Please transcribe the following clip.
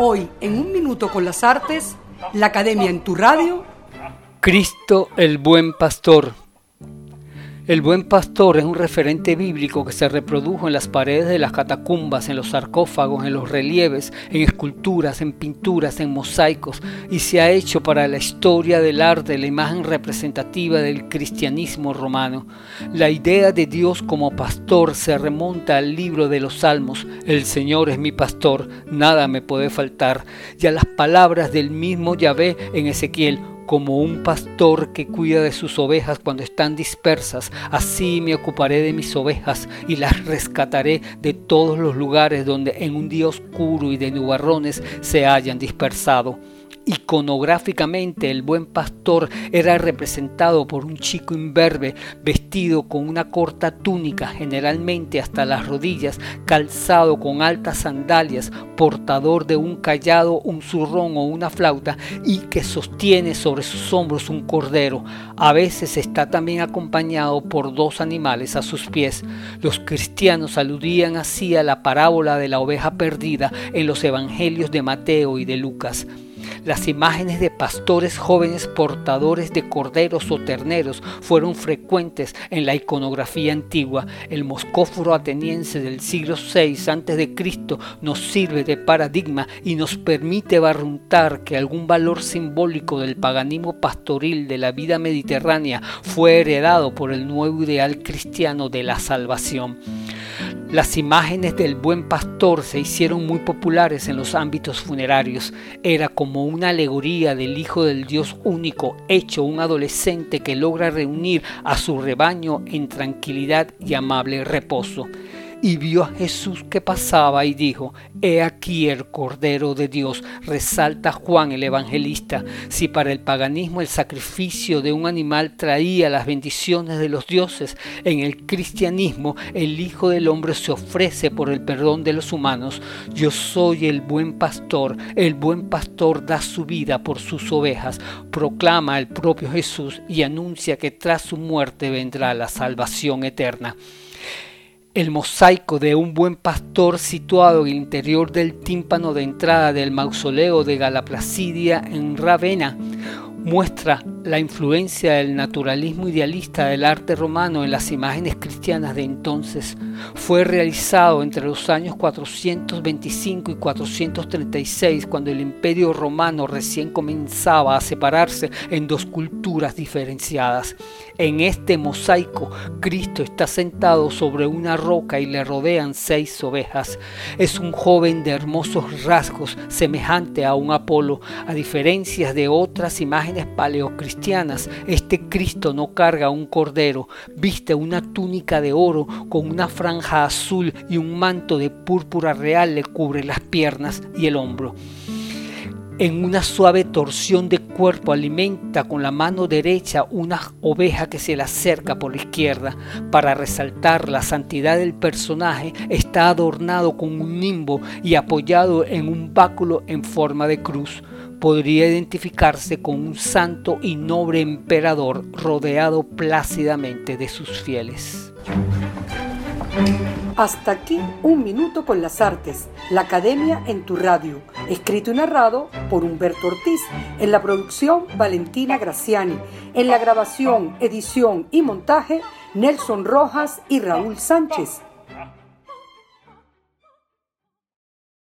Hoy, en un minuto con las artes, la Academia en tu radio. Cristo el buen pastor. El buen pastor es un referente bíblico que se reprodujo en las paredes de las catacumbas, en los sarcófagos, en los relieves, en esculturas, en pinturas, en mosaicos y se ha hecho para la historia del arte la imagen representativa del cristianismo romano. La idea de Dios como pastor se remonta al libro de los Salmos, el Señor es mi pastor, nada me puede faltar, y a las palabras del mismo Yahvé en Ezequiel, como un pastor que cuida de sus ovejas cuando están dispersas, así me ocuparé de mis ovejas y las rescataré de todos los lugares donde en un día oscuro y de nubarrones se hayan dispersado. Iconográficamente el buen pastor era representado por un chico imberbe vestido con una corta túnica generalmente hasta las rodillas, calzado con altas sandalias, portador de un callado, un zurrón o una flauta y que sostiene sobre sus hombros un cordero. A veces está también acompañado por dos animales a sus pies. Los cristianos aludían así a la parábola de la oveja perdida en los evangelios de Mateo y de Lucas. Las imágenes de pastores jóvenes portadores de corderos o terneros fueron frecuentes en la iconografía antigua. El moscóforo ateniense del siglo VI a.C. nos sirve de paradigma y nos permite barruntar que algún valor simbólico del paganismo pastoril de la vida mediterránea fue heredado por el nuevo ideal cristiano de la salvación. Las imágenes del buen pastor se hicieron muy populares en los ámbitos funerarios. Era como una alegoría del Hijo del Dios único, hecho un adolescente que logra reunir a su rebaño en tranquilidad y amable reposo y vio a Jesús que pasaba y dijo, He aquí el Cordero de Dios, resalta Juan el Evangelista. Si para el paganismo el sacrificio de un animal traía las bendiciones de los dioses, en el cristianismo el Hijo del Hombre se ofrece por el perdón de los humanos. Yo soy el buen pastor, el buen pastor da su vida por sus ovejas, proclama el propio Jesús y anuncia que tras su muerte vendrá la salvación eterna. El mosaico de un buen pastor situado en el interior del tímpano de entrada del mausoleo de Galaplacidia en Ravenna muestra la influencia del naturalismo idealista del arte romano en las imágenes cristianas de entonces. Fue realizado entre los años 425 y 436, cuando el imperio romano recién comenzaba a separarse en dos culturas diferenciadas. En este mosaico, Cristo está sentado sobre una roca y le rodean seis ovejas. Es un joven de hermosos rasgos, semejante a un Apolo, a diferencia de otras imágenes paleocristianas. Este Cristo no carga un cordero, viste una túnica de oro con una franja azul y un manto de púrpura real le cubre las piernas y el hombro. En una suave torsión de cuerpo alimenta con la mano derecha una oveja que se le acerca por la izquierda. Para resaltar la santidad del personaje está adornado con un nimbo y apoyado en un báculo en forma de cruz podría identificarse con un santo y noble emperador rodeado plácidamente de sus fieles. Hasta aquí un minuto con las artes, la academia en tu radio, escrito y narrado por Humberto Ortiz, en la producción Valentina Graciani, en la grabación, edición y montaje Nelson Rojas y Raúl Sánchez.